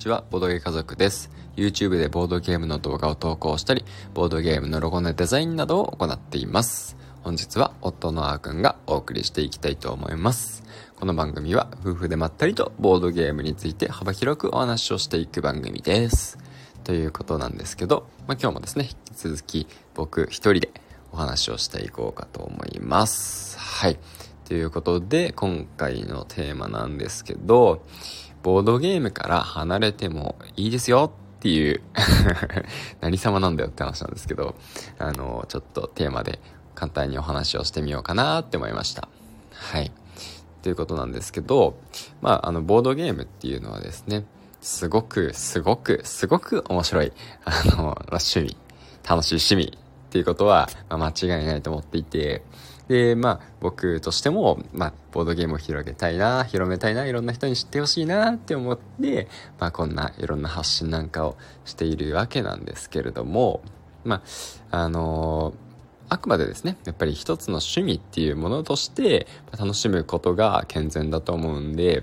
ちは、ボードゲー家族です。YouTube でボードゲームの動画を投稿したり、ボードゲームのロゴのデザインなどを行っています。本日は夫のあーくんがお送りしていきたいと思います。この番組は夫婦でまったりとボードゲームについて幅広くお話をしていく番組です。ということなんですけど、まあ、今日もですね、引き続き僕一人でお話をしていこうかと思います。はい。ということで、今回のテーマなんですけど、ボードゲームから離れてもいいですよっていう 何様なんだよって話なんですけど、あの、ちょっとテーマで簡単にお話をしてみようかなって思いました。はい。ということなんですけど、まあ、あの、ボードゲームっていうのはですね、すごく、すごく、すごく面白い、あの、趣味、楽しい趣味っていうことは、まあ、間違いないと思っていて、で、まあ、僕としても、まあ、ボードゲームを広げたいな、広めたいな、いろんな人に知ってほしいなって思って、まあ、こんないろんな発信なんかをしているわけなんですけれども、まあ、あのーあくまでですね、やっぱり一つの趣味っていうものとして楽しむことが健全だと思うんで、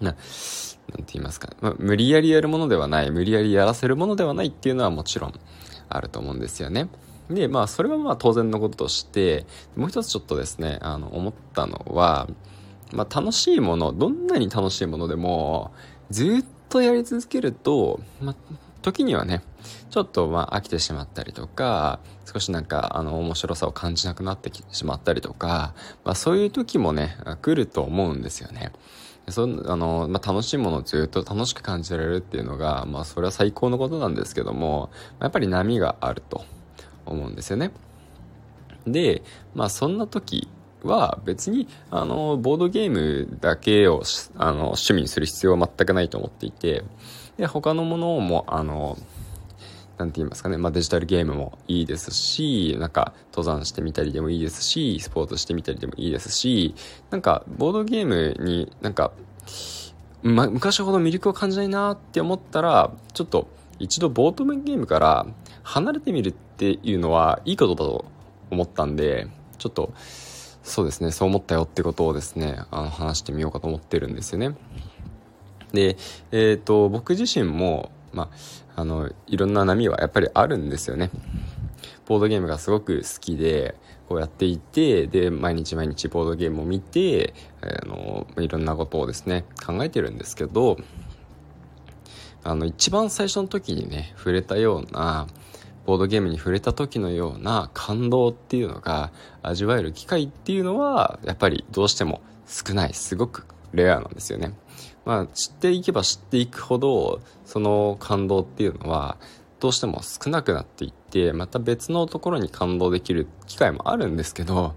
な、なんて言いますか、ま、無理やりやるものではない、無理やりやらせるものではないっていうのはもちろんあると思うんですよね。で、まあ、それはまあ当然のこととして、もう一つちょっとですね、あの、思ったのは、まあ、楽しいもの、どんなに楽しいものでも、ずっとやり続けると、まあ、時にはね、ちょっとまあ飽きてしまったりとか、少しなんかあの面白さを感じなくなってしまったりとか、まあそういう時もね、来ると思うんですよね。そあの、まあ、楽しいものをずっと楽しく感じられるっていうのが、まあそれは最高のことなんですけども、やっぱり波があると。思うんですよね。で、まあそんな時は別にあのボードゲームだけをあの趣味にする必要は全くないと思っていて、で他のものもあのなんて言いますかね、まあ、デジタルゲームもいいですし、なんか登山してみたりでもいいですし、スポーツしてみたりでもいいですし、なんかボードゲームになんか、ま、昔ほど魅力を感じないなって思ったら、ちょっと一度ボードゲームから離れてみるっていうのはいいことだと思ったんで、ちょっと、そうですね、そう思ったよってことをですね、あの話してみようかと思ってるんですよね。で、えっ、ー、と、僕自身も、まあ、あの、いろんな波はやっぱりあるんですよね。ボードゲームがすごく好きで、こうやっていて、で、毎日毎日ボードゲームを見て、あの、いろんなことをですね、考えてるんですけど、あの、一番最初の時にね、触れたような、ボードゲームに触れた時のような感動っていうのが味わえる機会っていうのは、やっぱりどうしても少ない、すごくレアなんですよね。まあ、知っていけば知っていくほど、その感動っていうのは、どうしても少なくなっていって、また別のところに感動できる機会もあるんですけど、やっ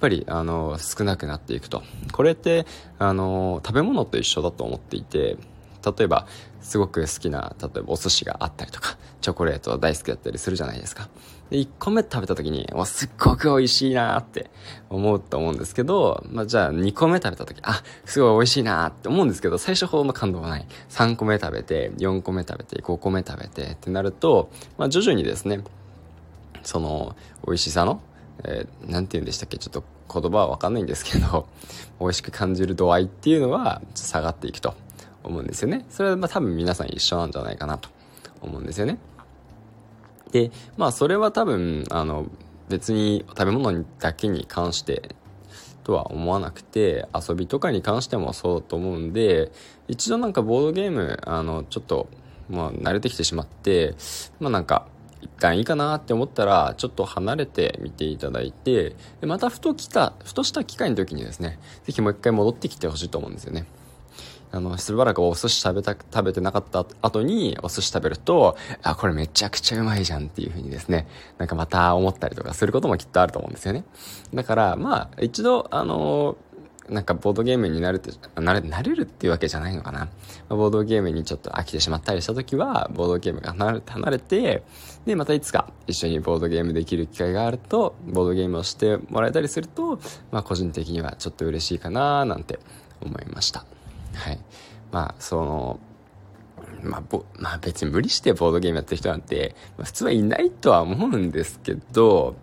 ぱり、あの、少なくなっていくと。これって、あの、食べ物と一緒だと思っていて、例えば、すごく好きな、例えばお寿司があったりとか、チョコレート大好きだったりするじゃないですか。で、1個目食べた時に、すっごく美味しいなって思うと思うんですけど、まあ、じゃあ2個目食べた時、あ、すごい美味しいなって思うんですけど、最初ほどの感動はない。3個目食べて、4個目食べて、5個目食べてってなると、まあ、徐々にですね、その、美味しさの、えー、て言うんでしたっけちょっと言葉はわかんないんですけど、美味しく感じる度合いっていうのは下がっていくと。思うんですよね。それはまあ多分皆さん一緒なんじゃないかなと思うんですよね。で、まあそれは多分、あの、別に食べ物だけに関してとは思わなくて、遊びとかに関してもそうと思うんで、一度なんかボードゲーム、あの、ちょっと、まあ慣れてきてしまって、まあなんか、一旦いいかなって思ったら、ちょっと離れてみていただいて、でまたふと来た、ふとした機会の時にですね、ぜひもう一回戻ってきてほしいと思うんですよね。あの、しばらくお寿司食べた、食べてなかった後にお寿司食べると、あ、これめちゃくちゃうまいじゃんっていう風にですね、なんかまた思ったりとかすることもきっとあると思うんですよね。だから、まあ、一度、あのなんかボードゲームになるって、なれ、慣れるっていうわけじゃないのかな。ボードゲームにちょっと飽きてしまったりした時は、ボードゲームが離れ、離れて、で、またいつか一緒にボードゲームできる機会があると、ボードゲームをしてもらえたりすると、まあ個人的にはちょっと嬉しいかななんて思いました。はい。まあ、その、まあ、ぼ、まあ別に無理してボードゲームやってる人なんて、まあ、普通はいないとは思うんですけど、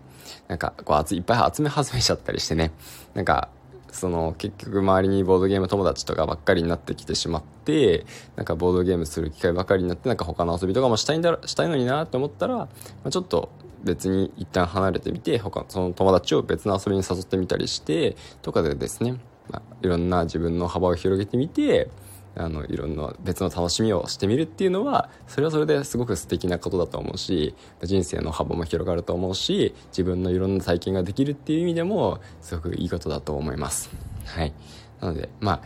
なんか、こう、いっぱい集め始めちゃったりしてね、なんか、その結局周りにボードゲーム友達とかばっかりになってきてしまってなんかボードゲームする機会ばっかりになってなんか他の遊びとかもしたいんだしたいのになと思ったら、まあ、ちょっと別に一旦離れてみて他その友達を別の遊びに誘ってみたりしてとかでですね、いろんな自分の幅を広げてみてあのいろんな別の楽しみをしてみるっていうのはそれはそれですごく素敵なことだと思うし人生の幅も広がると思うし自分のいろんな体験ができるっていう意味でもすごくいいことだと思いますはいなのでまあ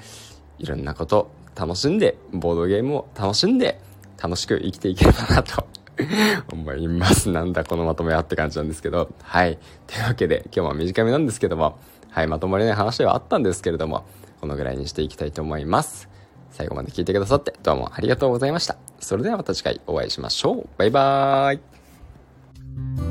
いろんなこと楽しんでボードゲームを楽しんで楽しく生きていければなと 思います。なんだこのまとめはって感じなんですけど。はい。というわけで、今日は短めなんですけども、はい、まとまりない話ではあったんですけれども、このぐらいにしていきたいと思います。最後まで聞いてくださってどうもありがとうございました。それではまた次回お会いしましょう。バイバーイ。